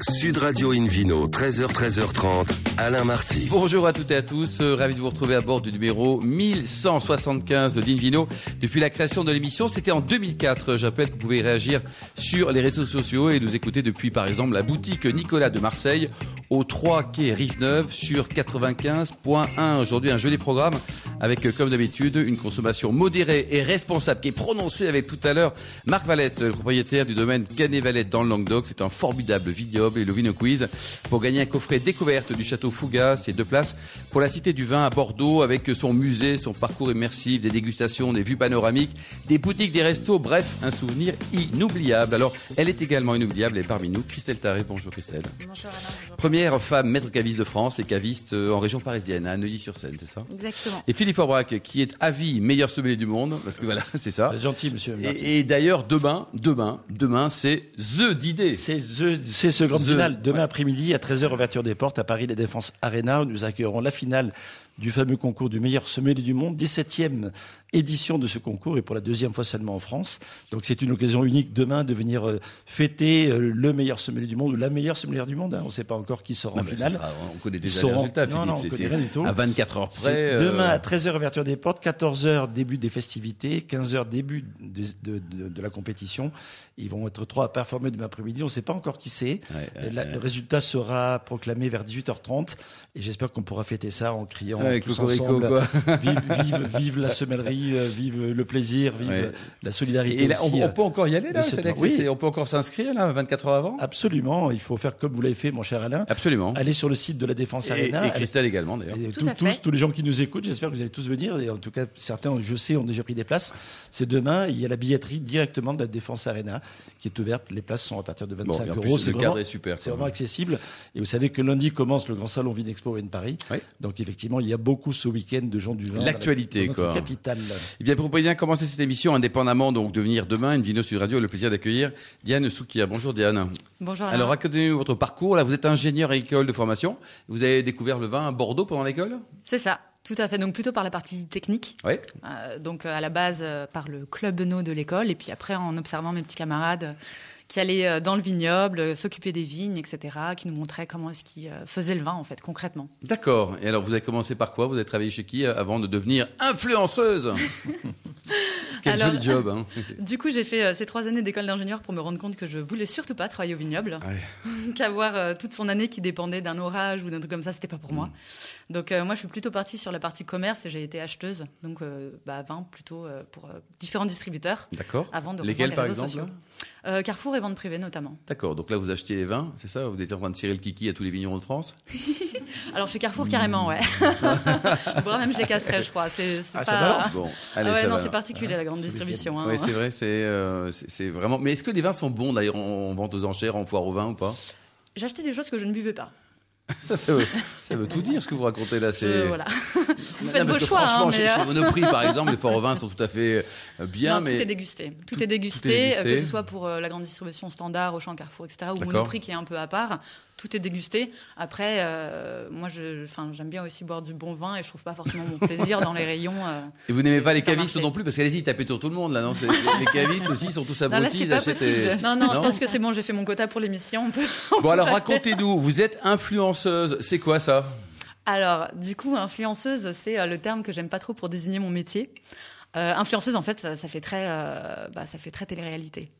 Sud Radio Invino, 13h, 13h30, Alain Marty. Bonjour à toutes et à tous, euh, ravi de vous retrouver à bord du numéro 1175 d'Invino. Depuis la création de l'émission, c'était en 2004. J'appelle que vous pouvez réagir sur les réseaux sociaux et nous écouter depuis par exemple la boutique Nicolas de Marseille au 3 quai Rive-Neuve sur 95.1. Aujourd'hui, un joli programme avec, euh, comme d'habitude, une consommation modérée et responsable qui est prononcée avec tout à l'heure Marc Valette, le propriétaire du domaine Canet-Valette dans le Languedoc. C'est un formidable et le Vino Quiz pour gagner un coffret découverte du château Fougas et deux places pour la Cité du Vin à Bordeaux avec son musée, son parcours immersif, des dégustations, des vues panoramiques, des boutiques, des restos, bref, un souvenir inoubliable. Alors, elle est également inoubliable et parmi nous, Christelle Taré. Bonjour Christelle. Bonjour Alain. bonjour. Première femme maître caviste de France et caviste euh, en région parisienne, à Neuilly-sur-Seine, c'est ça? Exactement. Et Philippe Aubrac, qui est à vie meilleur sommelier du monde, parce que voilà, c'est ça. C'est gentil, monsieur. Martin. Et, et d'ailleurs, demain, demain, demain, c'est The d'idée. C'est ce, c'est ce Demain ouais. après-midi, à 13h, ouverture des portes à Paris, la Défense Arena, où nous accueillerons la finale du fameux concours du meilleur sommelier du monde, 17e édition de ce concours et pour la deuxième fois seulement en France. Donc c'est une occasion unique demain de venir euh, fêter euh, le meilleur sommelier du monde ou la meilleure sommelière du monde. hein. On ne sait pas encore qui sera Non, en finale. sera- on connaît déjà les résultats, Non, non, on connaît rien du tout. à 24 heures près. Demain euh, à 13h ouverture des portes, 14h début des festivités, 15h début de, de- de- de la compétition. Ils vont être trois à performer demain après-midi. On ne sait pas encore qui c'est. Ouais, ouais, La- ouais. Le résultat sera proclamé vers 18h30 et j'espère qu'on pourra fêter ça en criant tous ensemble. quoi. Vive, vive, vive la semellerie, euh, vive le plaisir, vive Ouais. la solidarité Et là, on, aussi. on euh, peut encore y aller, là oui. On peut encore s'inscrire, là, 24 heures avant? Absolument, il faut faire comme vous l'avez fait, mon cher Alain. Absolument. Aller sur le site de la Défense Et, Arena. et Christelle également, d'ailleurs. Tous- à tous, fait. tous les gens qui nous écoutent, j'espère que vous allez tous venir. Et en tout cas, certains, je sais, ont déjà pris des places. C'est demain. Il y a la billetterie directement de la Défense Arena qui est ouverte. Les places sont à partir de 25 Bon, et en euros. vraiment, est super. c'est vraiment accessible. Et vous savez que lundi commence le grand salon Vinexpo de Paris. Oui. Donc effectivement, il y a beaucoup ce week-end de gens du vin. L'actualité, quoi. capitale. Eh bien, pour bien commencer cette émission, indépendamment donc de venir demain, une vidéo sur Radio, le plaisir d'accueillir Diane Soukia. Bonjour Diane. Bonjour Alain. Alors, racontez-nous votre parcours. Là, vous êtes ingénieur à école de formation. Vous avez découvert le vin à Bordeaux pendant l'école? C'est ça, tout à fait. Donc plutôt par la partie technique. Oui. Euh, donc euh, à la base euh, par le club no de l'école et puis après en observant mes petits camarades qui allaient euh, dans le vignoble, euh, s'occuper des vignes, etc., qui nous montraient comment est-ce qu'ils euh, faisaient le vin en fait concrètement. D'accord. Et alors, vous avez commencé par quoi? Vous avez travaillé chez qui avant de devenir influenceuse? Quel Alors- joli job, hein Du coup, j'ai fait euh, ces trois années d'école d'ingénieur pour me rendre compte que je voulais surtout pas travailler au vignoble, Ouais. qu'avoir euh, toute son année qui dépendait d'un orage ou d'un truc comme ça, c'était pas pour moi. Donc euh, moi, je suis plutôt partie sur la partie commerce et j'ai été acheteuse, donc euh, bah, vin plutôt euh, pour différents distributeurs. D'accord. Avant de Lesquels, par les réseaux exemple sociaux. Euh, Carrefour et vente privée notamment. D'accord. Donc là, vous achetez les vins, c'est ça? Vous étiez en train de tirer le kiki à tous les vignerons de France? Alors chez Carrefour carrément, ouais. Voire même je les casserais, je crois. C'est c'est Ah, ça pas. balance. Bon, Ah ouais, ça non, va. c'est particulier la grande distribution. hein. Oui, c'est vrai, c'est euh, c'est- c'est vraiment. Mais est-ce que les vins sont bons d'ailleurs en en vente aux enchères, en foire au vin ou pas? J'achetais des choses que je ne buvais pas. ça, ça, veut, ça veut tout dire ce que vous racontez là. C'est Euh, voilà. Vous Non, faites parce vos que choix, franchement, hein, chez, mais, chez euh, Monoprix, par exemple, les foires au vin sont tout à fait bien, non, mais tout est dégusté. Tout est dégusté, Tout est dégusté. que ce soit pour la grande distribution standard, Auchan, Carrefour, etc., ou D'accord. Monoprix qui est un peu à part. Tout est dégusté. Après, euh, moi, je, j'aime bien aussi boire du bon vin et je trouve pas forcément mon plaisir dans les rayons. euh. et vous n'aimez pas les cavistes non plus? Parce qu'allez-y, tapez sur tout le monde là, non? Les cavistes aussi sont tous abrutis, ils pas possible. et- Non, non, je pense que c'est bon. J'ai fait mon quota pour l'émission. On peut. Bon alors racontez-nous, vous êtes influenceuse, c'est quoi ça? Alors, du coup, influenceuse, c'est euh, le terme que j'aime pas trop pour désigner mon métier. Euh, influenceuse, en fait, ça, ça fait très, euh, bah, ça fait très télé-réalité.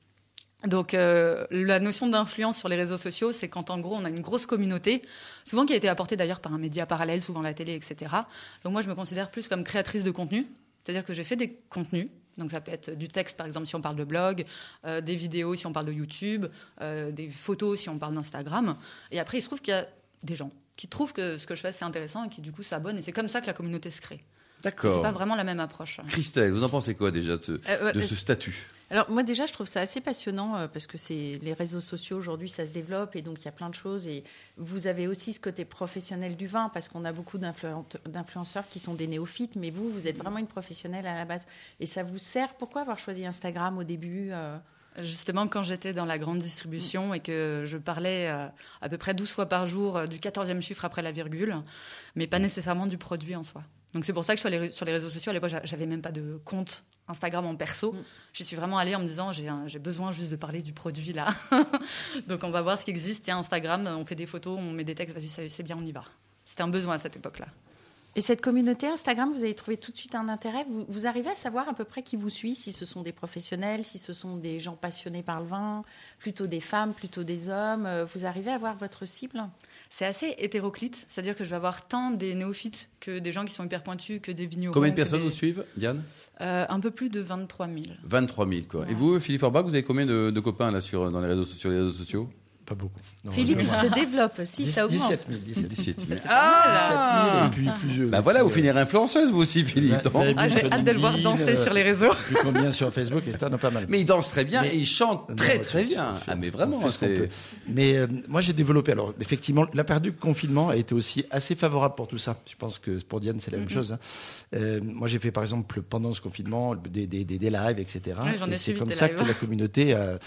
Donc, euh, la notion d'influence sur les réseaux sociaux, c'est quand en gros on a une grosse communauté, souvent qui a été apportée d'ailleurs par un média parallèle, souvent la télé, etc. Donc moi, je me considère plus comme créatrice de contenu, c'est-à-dire que j'ai fait des contenus. Donc ça peut être du texte, par exemple, si on parle de blog, euh, des vidéos, si on parle de YouTube, euh, des photos, si on parle d'Instagram. Et après, il se trouve qu'il y a des gens qui trouvent que ce que je fais c'est intéressant et qui du coup s'abonnent. Et c'est comme ça que la communauté se crée. C'est D'accord. pas vraiment la même approche. Christelle, vous en pensez quoi déjà de ce statut? Alors moi déjà je trouve ça assez passionnant euh, parce que c'est les réseaux sociaux aujourd'hui ça se développe et donc il y a plein de choses et vous avez aussi ce côté professionnel du vin parce qu'on a beaucoup d'influen- d'influenceurs qui sont des néophytes mais vous vous êtes vraiment une professionnelle à la base. Et ça vous sert? Pourquoi avoir choisi Instagram au début euh? Justement, quand j'étais dans la grande distribution et que je parlais euh, à peu près 12 fois par jour du 14e chiffre après la virgule, mais pas nécessairement du produit en soi. Donc c'est pour ça que je suis allée sur les réseaux sociaux. À l'époque, j'avais même pas de compte Instagram en perso. Mm. J'y suis vraiment allée en me disant j'ai besoin juste de parler du produit là. Donc on va voir ce qui existe. Tiens, Instagram, on fait des photos, on met des textes, vas-y, c'est bien, on y va. C'était un besoin à cette époque-là. Et cette communauté Instagram, vous avez trouvé tout de suite un intérêt? Vous, vous, arrivez à savoir à peu près qui vous suit, si ce sont des professionnels, si ce sont des gens passionnés par le vin, plutôt des femmes, plutôt des hommes? Vous arrivez à voir votre cible? C'est assez hétéroclite, c'est-à-dire que je vais avoir tant des néophytes que des gens qui sont hyper pointus, que des vignerons. Combien de personnes vous suivent, Diane euh, Un peu plus de 23 000. 23 000, quoi. Et vous, Philippe Orbach, vous avez combien de, copains là, sur, dans les réseaux, sur les réseaux sociaux? Pas beaucoup. Philippe, il se développe aussi, ça augmente. 17 000. 17 000. Ah 17 000 et puis, Bah voilà, vous finirez influenceuse, vous aussi, Philippe. Ah, J'ai hâte de le voir danser sur les réseaux. Plus combien sur Facebook, et non, pas mal. Mais il danse très bien et il chante très très bien. Ah, mais vraiment, c'est. Mais euh, moi, j'ai développé. Alors, effectivement, la période du confinement a été aussi assez favorable pour tout ça. Je pense que pour Diane, c'est la même mm-hmm. chose. Hein. Euh, moi, j'ai fait, par exemple, pendant ce confinement, des, des, des, lives, etc. et c'est comme ça que la communauté a,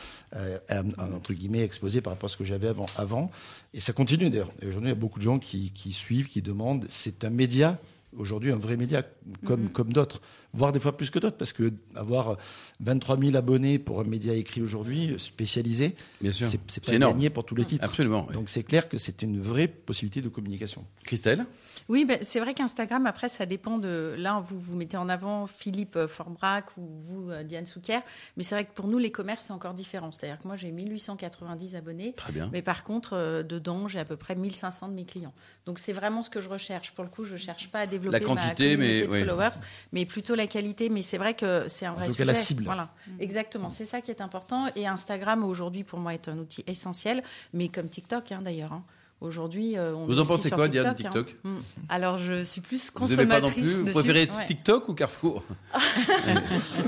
entre guillemets, explosé par rapport ce que j'avais avant avant. Et ça continue d'ailleurs. Aujourd'hui, il y a beaucoup de gens qui, suivent, qui demandent. C'est un média aujourd'hui un vrai média comme, mhm. comme d'autres, voire des fois plus que d'autres, parce que avoir 23 000 abonnés pour un média écrit aujourd'hui, spécialisé, c'est pas gagné pour tous les titres. Absolument. Donc c'est clair que c'est une vraie possibilité de communication. Christelle? Oui, ben, c'est vrai qu'Instagram, après, ça dépend de. Là, vous vous mettez en avant Philippe euh, Formbrac ou vous, euh, Diane Souquier. Mais c'est vrai que pour nous, les commerces, c'est encore différent. C'est-à-dire que moi, j'ai 1890 abonnés. Très bien. Mais par contre, euh, dedans, j'ai à peu près 1500 de mes clients. Donc, c'est vraiment ce que je recherche. Pour le coup, je ne cherche pas à développer la quantité, ma mais, de followers, mais plutôt la qualité. Mais c'est vrai que c'est un vrai sujet. la cible. Voilà. Exactement. C'est ça qui est important. Et Instagram, aujourd'hui, pour moi, est un outil essentiel. Mais comme TikTok, hein, d'ailleurs. Hein. Aujourd'hui, euh, Vous en pensez quoi, Diane, TikTok hein. hmm. Alors, je suis plus consommatrice. Vous n'aimez pas non plus Vous préférez TikTok ou Carrefour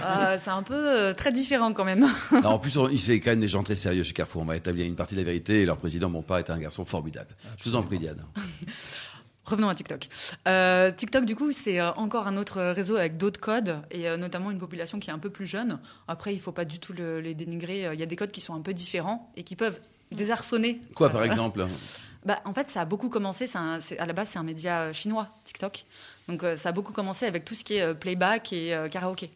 euh, C'est un peu euh, très différent quand même. en plus, il fait quand même des gens très sérieux chez Carrefour. On va établir une partie de la vérité et leur président, mon père, est un garçon formidable. Je vous en prie, Diane. Revenons à TikTok. TikTok, du coup, c'est encore un autre réseau avec d'autres codes et notamment une population qui est un peu plus jeune. Après, il ne faut pas du tout les dénigrer. Il y a des codes qui sont un peu différents et qui peuvent désarçonner. Quoi, par exemple bah, en fait, ça a beaucoup commencé. à la base, c'est un média euh, chinois, TikTok. Donc, euh, ça a beaucoup commencé avec tout ce qui est euh, playback et karaoké.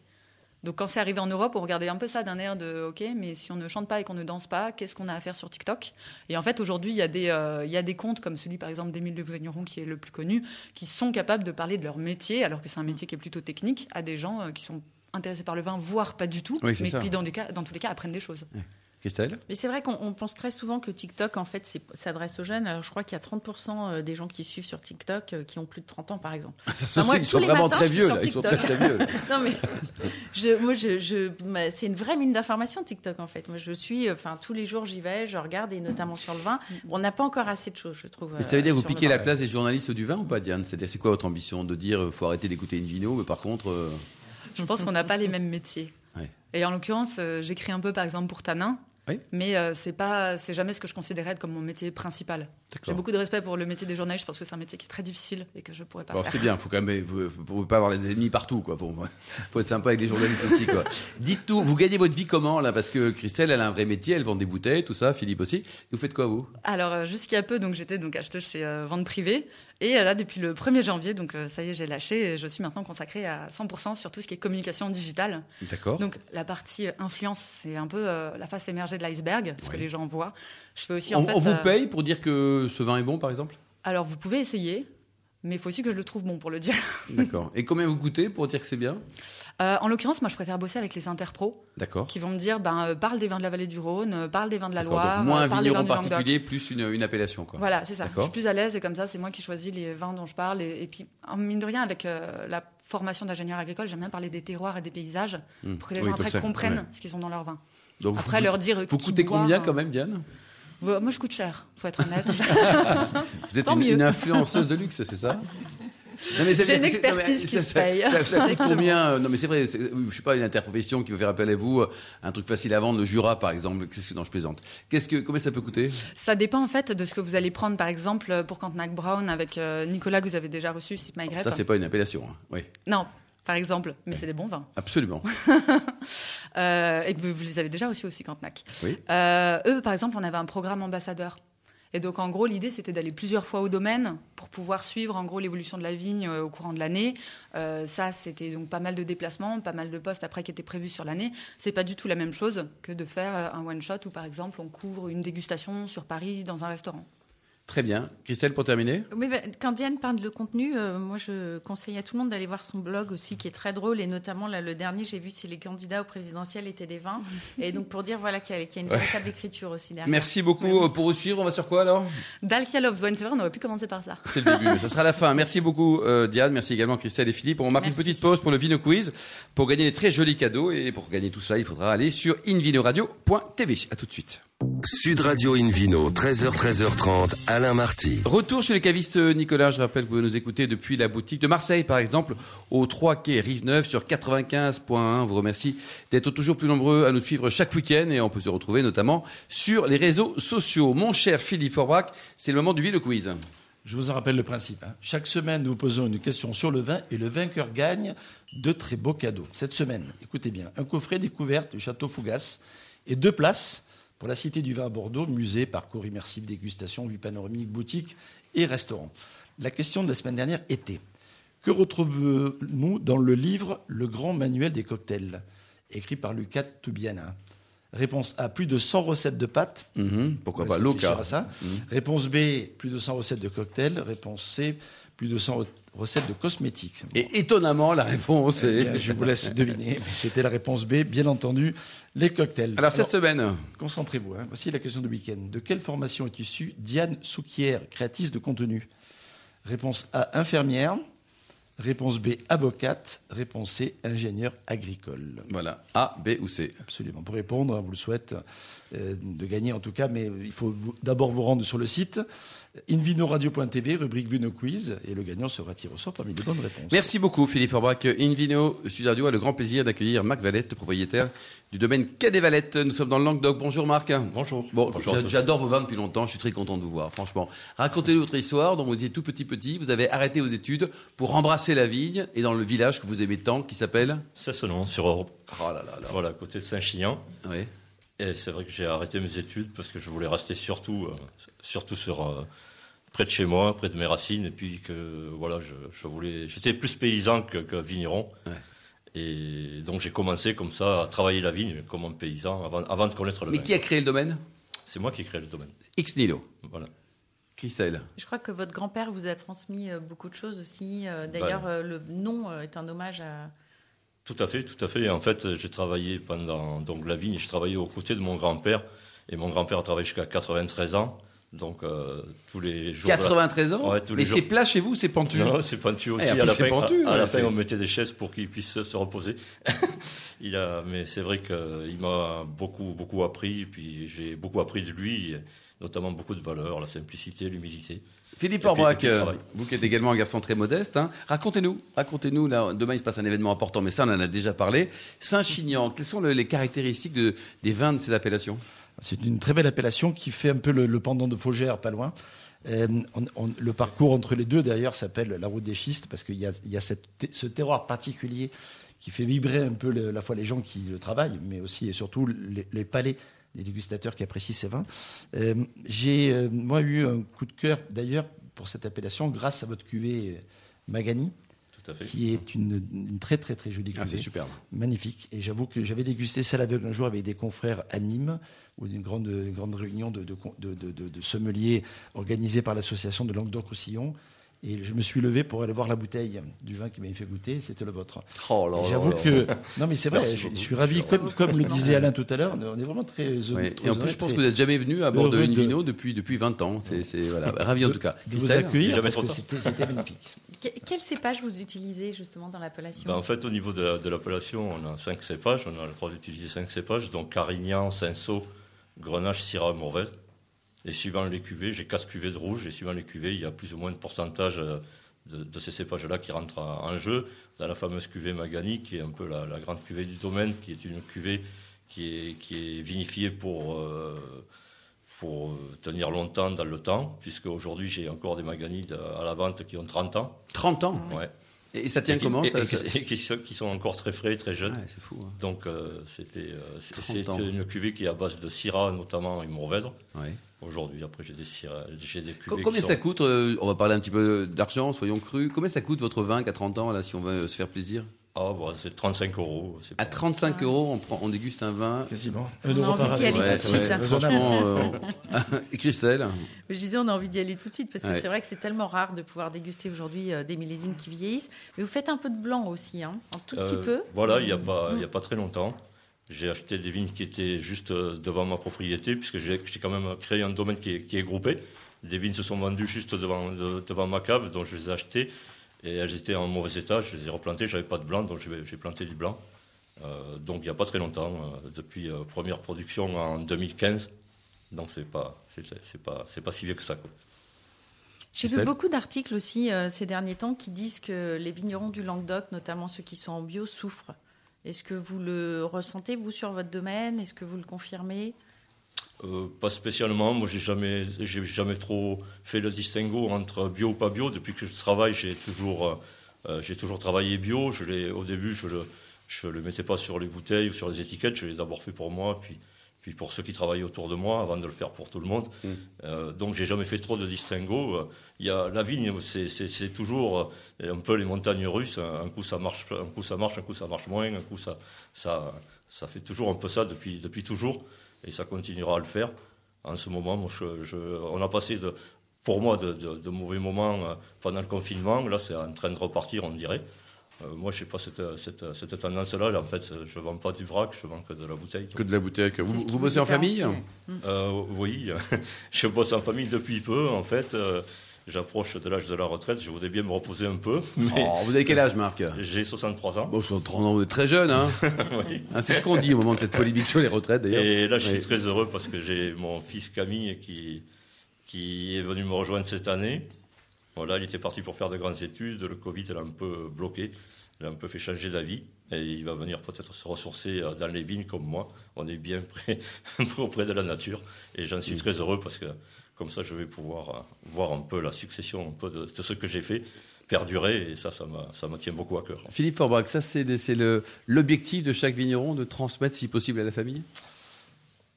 Donc, quand c'est arrivé en Europe, on regardait un peu ça d'un air de OK, mais si on ne chante pas et qu'on ne danse pas, qu'est-ce qu'on a à faire sur TikTok? Et en fait, aujourd'hui, il y, a des, il y a des comptes comme celui, par exemple, d'Émile de Vigneron, qui est le plus connu, qui sont capables de parler de leur métier, alors que c'est un métier qui est plutôt technique, à des gens qui sont intéressés par le vin, voire pas du tout, mais qui, dans, des cas, dans tous les cas, apprennent des choses. Christelle Mais c'est vrai qu'on pense très souvent que TikTok, en fait, s'adresse aux jeunes. Alors, je crois qu'il y a 30% euh, des gens qui suivent sur TikTok euh, qui ont plus de 30 ans, par exemple. Ah, moi, ils sont vraiment très vieux, là. Ils sont très, très vieux. non, mais je, moi, je, je c'est une vraie mine d'information, TikTok, en fait. Moi, je suis, enfin, tous les jours, j'y vais, je regarde, et notamment sur le vin. On n'a pas encore assez de choses, je trouve. Mais ça veut dire que vous piquez la place des journalistes du vin ou pas, Diane? C'est-à-dire, c'est quoi votre ambition De dire, faut arrêter d'écouter une vidéo, mais par contre. Je pense qu'on n'a pas les mêmes métiers. Et en l'occurrence, j'écris un peu, par exemple, pour Tanin. Mais euh, c'est pas, c'est jamais ce que je considérais comme mon métier principal. J'ai beaucoup de respect pour le métier des journalistes. Je pense que c'est un métier qui est très difficile et que je pourrais pas faire. C'est bien. Faut quand même, vous, faut pas avoir les ennemis partout, quoi. Faut, faut être sympa avec les journalistes aussi, quoi. Dites tout. Vous gagnez votre vie comment là? Parce que Christelle, elle a un vrai métier. Elle vend des bouteilles, tout ça. Philippe aussi. Vous faites quoi vous? Alors euh, jusqu'à peu, donc j'étais donc acheteuse chez euh, Vente Privée. Et là, depuis le 1er janvier, donc euh, ça y est, j'ai lâché. Et je suis maintenant consacrée à 100% sur tout ce qui est communication digitale. D'accord. Donc la partie euh, influence, c'est un peu euh, la face émergée de l'iceberg, ce que les gens voient. Je fais aussi. En on, on vous paye pour dire que ce vin est bon, par exemple? Alors vous pouvez essayer. Mais il faut aussi que je le trouve bon pour le dire. D'accord. Et combien vous coûtez pour dire que c'est bien? Euh, En l'occurrence, moi, je préfère bosser avec les interpros. D'accord. Qui vont me dire, ben, euh, parle des vins de la vallée du Rhône, euh, parle des vins de la Loire. Donc, moins un vigneron particulier, plus une, une, appellation. Quoi. Voilà, c'est ça. Je suis plus à l'aise et comme ça, c'est moi qui choisis les vins dont je parle. Et, puis, en mine de rien, avec la formation d'ingénieur agricole, j'aime bien parler des terroirs et des paysages hmm. pour que les gens après comprennent ce qu'ils ont dans leur vin. Donc, après, leur dire. Vous coûtez combien quand même, Diane? Moi, je coûte cher, faut être honnête. Vous êtes une, une, influenceuse de luxe, c'est ça? J'ai une expertise qui se paye. Ça, coûte combien euh, Non, mais c'est vrai. Je suis pas une interprofession qui veut faire appel à vous. Euh, un truc facile à vendre, le Jura, par exemple. Qu'est-ce que non, je plaisante. Qu'est-ce que combien ça peut coûter? Ça dépend en fait de ce que vous allez prendre, par exemple, pour Cantenac Brown avec euh, Nicolas que vous avez déjà reçu, Sip My Ça, c'est pas une appellation. Hein. Oui. Non, par exemple, mais c'est des bons vins. Absolument. et que vous, les avez déjà reçus aussi, Cantenac. Oui. eux, par exemple, on avait un programme ambassadeur. Et donc, en gros, l'idée, c'était d'aller plusieurs fois au domaine pour pouvoir suivre, en gros, l'évolution de la vigne euh, au courant de l'année. Euh, ça, c'était donc pas mal de déplacements, pas mal de postes après qui étaient prévus sur l'année. C'est pas du tout la même chose que de faire euh, un one-shot où, par exemple, on couvre une dégustation sur Paris dans un restaurant. Très bien. Christelle, pour terminer Oui, bah, quand Diane parle de contenu, euh, moi je conseille à tout le monde d'aller voir son blog aussi qui est très drôle et notamment là, le dernier, j'ai vu si les candidats au présidentiel étaient des vins. et donc pour dire voilà qu'il y, a- qu'il y a une véritable écriture aussi derrière. Merci beaucoup. Pour vous suivre, on va sur quoi alors? Dalkia Loves Wine, c'est vrai, on aurait pu commencer par ça. C'est le début, mais ça sera la fin. Merci beaucoup euh, Diane, merci également Christelle et Philippe. On marque une petite pause pour le Vino Quiz pour gagner des très jolis cadeaux. Et pour gagner tout ça, il faudra aller sur invinoradio.tv. À tout de suite. Sud Radio Invino, 13h, 13h30, Alain Marty. Retour chez les cavistes Nicolas. Je rappelle que vous pouvez nous écouter depuis la boutique de Marseille, par exemple, au 3 quai Rive-Neuve sur 95.1. On vous remercie d'être toujours plus nombreux à nous suivre chaque week-end et on peut se retrouver notamment sur les réseaux sociaux. Mon cher Philippe Forbrac, c'est le moment du Vino Quiz. Je vous en rappelle le principe. hein. Chaque semaine, nous posons une question sur le vin et le vainqueur gagne de très beaux cadeaux. Cette semaine, écoutez bien, un coffret découverte du Château Fougas et deux places pour la Cité du Vin à Bordeaux, musée, parcours immersif, dégustation, vue panoramique, boutique et restaurant. La question de la semaine dernière était que retrouvons-nous dans le livre Le Grand Manuel des cocktails, écrit par Lucas Toubiana Réponse A, plus de 100 recettes de pâtes. Mhm, pourquoi pas à ça. Réponse B, plus de 100 recettes de cocktails. Réponse C, plus de 100 re- recettes de cosmétiques. Bon, Et étonnamment, la réponse eh est. bien, je vous laisse deviner, mais c'était la réponse B, bien entendu, les cocktails. Alors cette semaine, concentrez-vous. hein. Voici la question de week-end. De quelle formation est issue Diane Souquière, créatrice de contenu? Réponse A, infirmière. Réponse B, avocate. Réponse C, ingénieur agricole. voilà, A, B ou C. Absolument. Pour répondre, on vous le souhaite euh, de gagner en tout cas, mais il faut vous- d'abord vous rendre sur le site invinoradio.tv, rubrique Vino Quiz, et le gagnant sera tiré au sort parmi les bonnes réponses. Merci beaucoup Philippe Forbrac. Invino Sud Radio a le grand plaisir d'accueillir Marc Valette, propriétaire du domaine Cadet Valette. Nous sommes dans le Languedoc. Bonjour Marc. Bonjour. Bon, Bonjour j'adore vos vins depuis longtemps. Je suis très content de vous voir, franchement. Racontez-nous votre histoire. Donc vous étiez tout petit petit, vous avez arrêté vos études pour embrasser la vigne et dans le village que vous aimez tant, qui s'appelle. C'est ce nom, sur Europe. Oh là là là. Voilà, à côté de Saint-Chinian. Oui. Et c'est vrai que j'ai arrêté mes études parce que je voulais rester surtout, euh, surtout sur, euh, près de chez moi, près de mes racines. Et puis que, voilà, je, je voulais. J'étais plus paysan que, que vigneron. Ouais. Et donc j'ai commencé comme ça à travailler la vigne comme un paysan avant, avant de connaître le Mais vin. qui a créé le domaine? C'est moi qui ai créé le domaine. Ex Nihilo. Voilà. Je crois que votre grand-père vous a transmis euh, beaucoup de choses aussi. Euh, D'ailleurs, euh, le nom est un hommage à. Tout à fait, tout à fait. En fait, j'ai travaillé pendant donc la vigne, j'ai travaillé aux côtés de mon grand-père. Et mon grand-père a travaillé jusqu'à 93 ans. Donc euh, tous les jours. 93 ans Ouais, tous les Mais jours. c'est plat chez vous, c'est pentu Non, c'est pentu aussi. Eh, en à la fin, pentu, à, la fin, on mettait des chaises pour qu'il puisse se reposer. il a, mais c'est vrai qu'il m'a beaucoup, beaucoup appris. Puis j'ai beaucoup appris de lui, notamment beaucoup de valeurs, la simplicité, l'humilité. Philippe Orbrac, travail. vous qui êtes également un garçon très modeste, hein, racontez-nous, racontez-nous, là, demain il se passe un événement important, mais ça on en a déjà parlé. Saint-Chinian, quelles sont le- les caractéristiques de- des vins de cette appellation? C'est une très belle appellation qui fait un peu le, le pendant de Faugère, pas loin. Euh, on- on- le parcours entre les deux, d'ailleurs, s'appelle la route des schistes parce qu'il y a, il y a cette- ce terroir particulier qui fait vibrer un peu le- à la fois les gens qui le travaillent, mais aussi et surtout les, les palais des dégustateurs qui apprécient ces vins. Euh, J'ai, euh, moi, eu un coup de cœur, d'ailleurs, pour cette appellation grâce à votre cuvée euh, Magani, Tout à fait. qui est une, une très, très, très jolie Ah, cuvée. c'est superbe. Magnifique. Et j'avoue que j'avais dégusté ça l'aveugle un jour avec des confrères à Nîmes, ou une grande, une grande réunion de, de, de, de- de- de sommeliers organisée par l'association de Languedoc-Roussillon. Et je me suis levé pour aller voir la bouteille du vin qui m'avait fait goûter. C'était le vôtre. Oh là Et là J'avoue que. Non, mais c'est vrai, je, suis ravi. Comme, comme le disait Alain tout à l'heure, on est vraiment très. Très Et en plus, heureux, je pense que vous n'êtes jamais venu à bord de heureux de- Invino depuis, depuis 20 ans. C'est, voilà. Ravi en tout cas. de vous accueillir Jamais parce trop que tard. c'était magnifique. Que- Quel cépage vous utilisez justement dans l'appellation? Ben, en fait, au niveau de, de l'appellation, on a cinq cépages. On a le droit d'utiliser cinq cépages. Donc Carignan, Cinsault, Grenache, Syrah et Mourvèdre. Et suivant les cuvées, j'ai quatre cuvées de rouge. Et suivant les cuvées, il y a plus ou moins de pourcentage euh, de, de ces cépages-là qui rentrent en, jeu. Dans la fameuse cuvée Magani, qui est un peu la, la grande cuvée du domaine, qui est une cuvée qui est, qui est vinifiée pour, euh, pour euh, tenir longtemps dans le temps. Puisque aujourd'hui, j'ai encore des Magani à la vente qui ont 30 ans. 30 ans. Ouais. Et ça tient Et qui- comment et- ça, et ça- qui- et qui, sont, qui sont encore très frais, très jeunes. Ouais, C'est fou. hein. Donc euh, c'était euh, c'est 30 c'est ans. une cuvée qui est à base de Syrah notamment et Mourvèdre. Ouais. Aujourd'hui. Après, j'ai des, cira- j'ai des Co- cuvées Combien sont- ça coûte euh, On va parler un petit peu d'argent, soyons crus. Combien ça coûte votre vin qu'à 30 ans, là, si on veut se faire plaisir? Ah, bah, c'est 35 euros. c'est À pas- 35 euros, on, prend, on déguste un vin. Quasiment. On a Un euro envie par d'y année. aller Ouais, tout de ouais, suite, hein. franchement. euh, Christelle Je disais, on a envie d'y aller tout de suite parce que Ouais. c'est vrai que c'est tellement rare de pouvoir déguster aujourd'hui euh, des millésimes qui vieillissent. Mais vous faites un peu de blanc aussi, hein, un tout petit Euh, peu. Voilà, il n'y a, pas- il y a pas très longtemps. J'ai acheté des vignes qui étaient juste euh, devant ma propriété, puisque j'ai quand même créé un domaine qui est, qui est groupé. Des vignes se sont vendues juste devant, de- devant ma cave, donc je les ai achetées. Et elles étaient en mauvais état, je les ai replantées, j'avais pas de blanc, donc j'ai planté du blanc. Euh, donc il n'y a pas très longtemps, euh, depuis euh, première production en 2015. Donc c'est pas, c'est pas, c'est pas si vieux que ça. quoi. J'ai vu beaucoup d'articles aussi ces derniers temps qui disent que les vignerons du Languedoc, notamment ceux qui sont en bio, souffrent. Est-ce que vous le ressentez, vous, sur votre domaine? Est-ce que vous le confirmez? Euh, pas spécialement. Moi, j'ai jamais, jamais trop fait le distinguo entre bio ou pas bio. Depuis que je travaille, j'ai toujours, euh, euh, toujours travaillé bio. Je au début, je le, je le mettais pas sur les bouteilles ou sur les étiquettes. Je l'ai d'abord fait pour moi, puis, puis pour ceux qui travaillaient autour de moi, avant de le faire pour tout le monde. Mm. Euh, donc, j'ai jamais fait trop de distinguo. Il y a la vigne, c'est, toujours euh, un peu les montagnes russes. Un coup ça marche, un coup ça marche, un coup ça marche moins, un coup ça, ça, ça fait toujours un peu ça depuis, depuis toujours et ça continuera à le faire. En ce moment, moi, je- je- on a passé, de, pour moi, de, de- de mauvais moments euh, pendant le confinement. Là, c'est en train de repartir, on dirait. Euh, moi, je n'ai pas cette, cette, cette tendance-là. En fait, je ne vends pas du vrac, je vends que de la bouteille. Que de la bouteille. Vous, vous bossez en famille différencie, ouais. Euh, oui, je bosse en famille depuis peu, en fait. Euh, J'approche de l'âge de la retraite. Je voudrais bien me reposer un peu. Mais Oh, vous avez quel âge, Marc? J'ai 63 ans. Bon, je suis 30 ans, vous êtes très jeune, hein Oui. Hein, C'est ce qu'on dit au moment de cette polémique sur les retraites, d'ailleurs. Et là, je suis Oui. très heureux parce que j'ai mon fils Camille qui, qui est venu me rejoindre cette année. Voilà, il était parti pour faire de grandes études. Le Covid l'a un peu bloqué. Il a un peu fait changer d'avis. Et il va venir peut-être se ressourcer euh, dans les vignes comme moi. On est bien près, auprès de la nature. Et j'en suis très heureux parce que comme ça, je vais pouvoir euh, voir un peu la succession un peu de, de ce que j'ai fait perdurer. Et ça, ça me, tient beaucoup à cœur. Philippe Forbach, ça c'est l'objectif de chaque vigneron de transmettre si possible à la famille?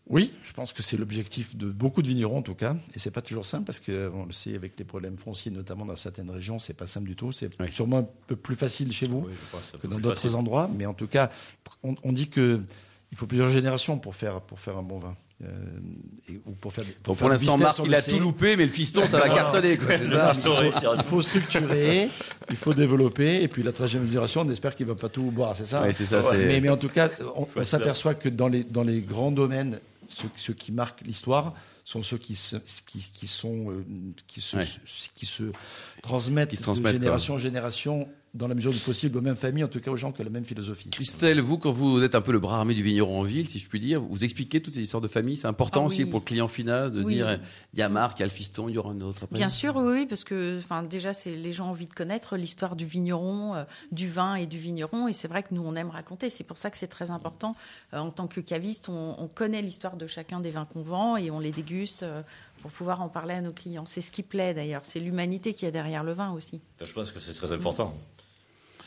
Oui, je pense que c'est l'objectif de beaucoup de vignerons en tout cas, et c'est pas toujours simple parce que on le sait avec les problèmes fonciers, notamment dans certaines régions, c'est pas simple du tout. C'est Oui. sûrement un peu plus facile chez vous Oui, que que dans d'autres endroits, mais en tout cas, on, on dit que il faut plusieurs générations pour faire pour faire un bon vin, Euh, et- ou pour faire. l'instant, Marc, il a tout loupé, mais le fiston, ça va cartonner, quoi, ça. Il faut structurer, il faut développer, et puis la troisième génération, on espère qu'il ne va pas tout boire, c'est ça Ouais, mais, mais en tout cas, on, on s'aperçoit que dans les, dans les grands domaines, ceux qui marquent l'histoire sont ceux qui se, qui, qui sont, euh, qui, se, Ouais. qui se transmettent, Qui se transmettent, de génération en génération, dans la mesure du possible, aux mêmes familles, en tout cas aux gens qui ont la même philosophie. Christelle, vous, quand vous êtes un peu le bras armé du vigneron en ville, si je puis dire, vous expliquez toutes ces histoires de famille. C'est important Ah aussi pour le client final de se dire il y a Marc, il y a le fiston, il y aura un autre après. Bien sûr, oui, oui, parce que enfin, déjà, c'est les gens ont envie de connaître l'histoire du vigneron, euh, du vin et du vigneron. Et c'est vrai que nous, on aime raconter. C'est pour ça que c'est très important. Euh, en tant que caviste, on, on connaît l'histoire de chacun des vins qu'on vend et on les déguste euh, pour pouvoir en parler à nos clients. C'est ce qui plaît d'ailleurs. C'est l'humanité qui est derrière le vin aussi. Je pense que c'est très important.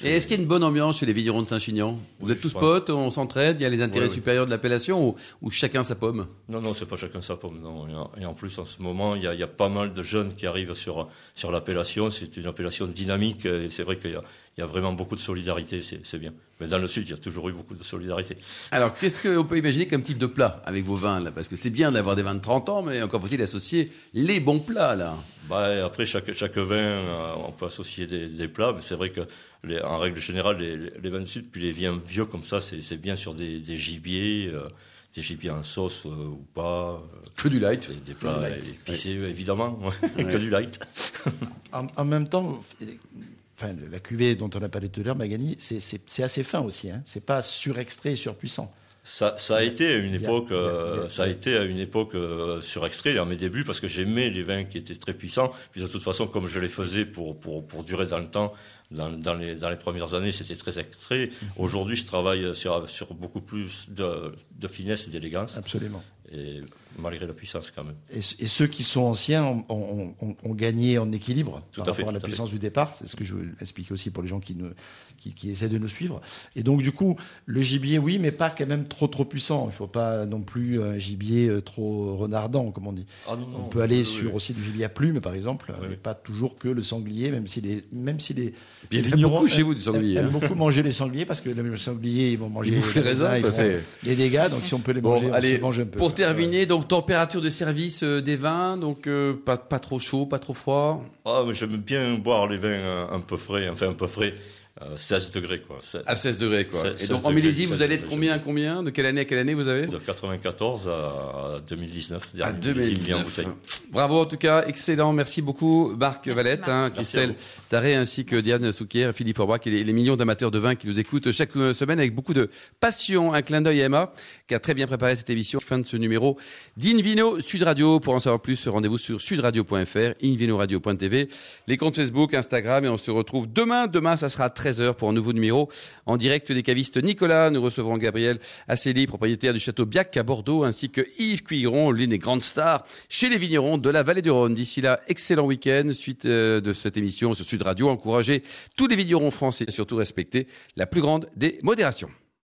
Et est-ce qu'il y a une bonne ambiance chez les vignerons de Saint-Chinian? Vous Oui, êtes tous potes, on s'entraide, il y a les intérêts Oui, oui. supérieurs de l'appellation ou, ou chacun sa pomme? Non, non, c'est pas chacun sa pomme. Non. Et en- plus, en ce moment, il y a, il y a pas mal de jeunes qui arrivent sur, sur l'appellation. C'est une appellation dynamique et c'est vrai qu'il y a, il y a vraiment beaucoup de solidarité. C'est bien. Mais dans le Sud, il y a toujours eu beaucoup de solidarité. Alors, qu'est-ce qu'on peut imaginer comme type de plat avec vos vins là? Parce que c'est bien d'avoir des vins de 30 ans, mais encore faut-il associer les bons plats là. Bah, après, chaque, chaque vin, euh, on peut associer des, des plats, mais c'est vrai que, les- en règle générale, les, les vins du Sud, puis les vins vieux comme ça, c'est c'est bien sur des, des gibiers, euh, des gibiers en sauce euh, ou pas, euh, Que du light. des, des plats épicés, évidemment, ouais, Ouais. que du light. En, en même temps, enfin, la cuvée dont on a parlé tout à l'heure, Magani, c'est- assez fin aussi. Hein. C'est pas surextrait et surpuissant. Ça, ça a été à une époque, euh, ça a été à une époque euh, surextrait à mes débuts parce que j'aimais les vins qui étaient très puissants. Puis de toute façon, comme je les faisais pour pour, pour durer dans le temps, dans, dans les dans les premières années, c'était très extrait. Mhm. Aujourd'hui, je travaille sur sur beaucoup plus de, de finesse et d'élégance. Absolument. et malgré la puissance quand même. Et, et ceux qui sont anciens ont, ont- ont- ont gagné en équilibre Tout par à fait, rapport à la à puissance du départ. C'est ce que je veux expliquer aussi pour les gens qui, ne, qui, qui essaient de nous suivre. Et donc du coup, le gibier, oui, mais pas quand même trop trop puissant. Il ne faut pas non plus un gibier euh, trop renardant, comme on dit. Ah non, On non, peut aller oui, sur aussi du gibier à plumes, par exemple, Oui, mais pas toujours que le sanglier, même si les, même si les, Puis il y a beaucoup chez aiment- vous du sanglier, aiment hein. beaucoup manger les sangliers parce que les sangliers, ils vont manger bouffent les raisins, ils font des dégâts. Donc si on peut les manger, Bon, on allez, se venge un peu. pour terminer, donc température de service euh, des vins, donc euh, pas, pas trop chaud, pas trop froid. Ah, j'aime bien boire les vins euh, un peu frais, enfin un peu frais, euh, 16 degrés quoi. À 16 degrés, quoi. 16 Et donc 16 en millésime, degrés, vous allez être 16 combien à combien De quelle année à quelle année vous avez? De 94 à 2019, À dernier millésime mis en 2019. bouteille. Bravo en tout cas, excellent. Merci beaucoup Marc Merci, Valette, Marc. hein, Christelle Taré ainsi que Diane Souquier, Philippe Forbach et les, les millions d'amateurs de vin qui nous écoutent chaque euh, semaine avec beaucoup de passion. Un clin d'œil à Emma qui a très bien préparé cette émission. Fin de ce numéro d'Invino Sud Radio. Pour en savoir plus, rendez-vous sur sudradio.fr, invinoradio.tv, les comptes Facebook, Instagram et on se retrouve demain. Demain, ça sera à 13h pour un nouveau numéro en direct des cavistes Nicolas. Nous recevrons Gabriel Asseli, propriétaire du château Biac à Bordeaux, ainsi que Yves Cuiron, l'une des grandes stars chez les vignerons de la vallée du Rhône. D'ici là, excellent week-end. Suite euh, de cette émission sur Sud Radio, encouragez tous les vignerons français, et surtout respectez la plus grande des modérations.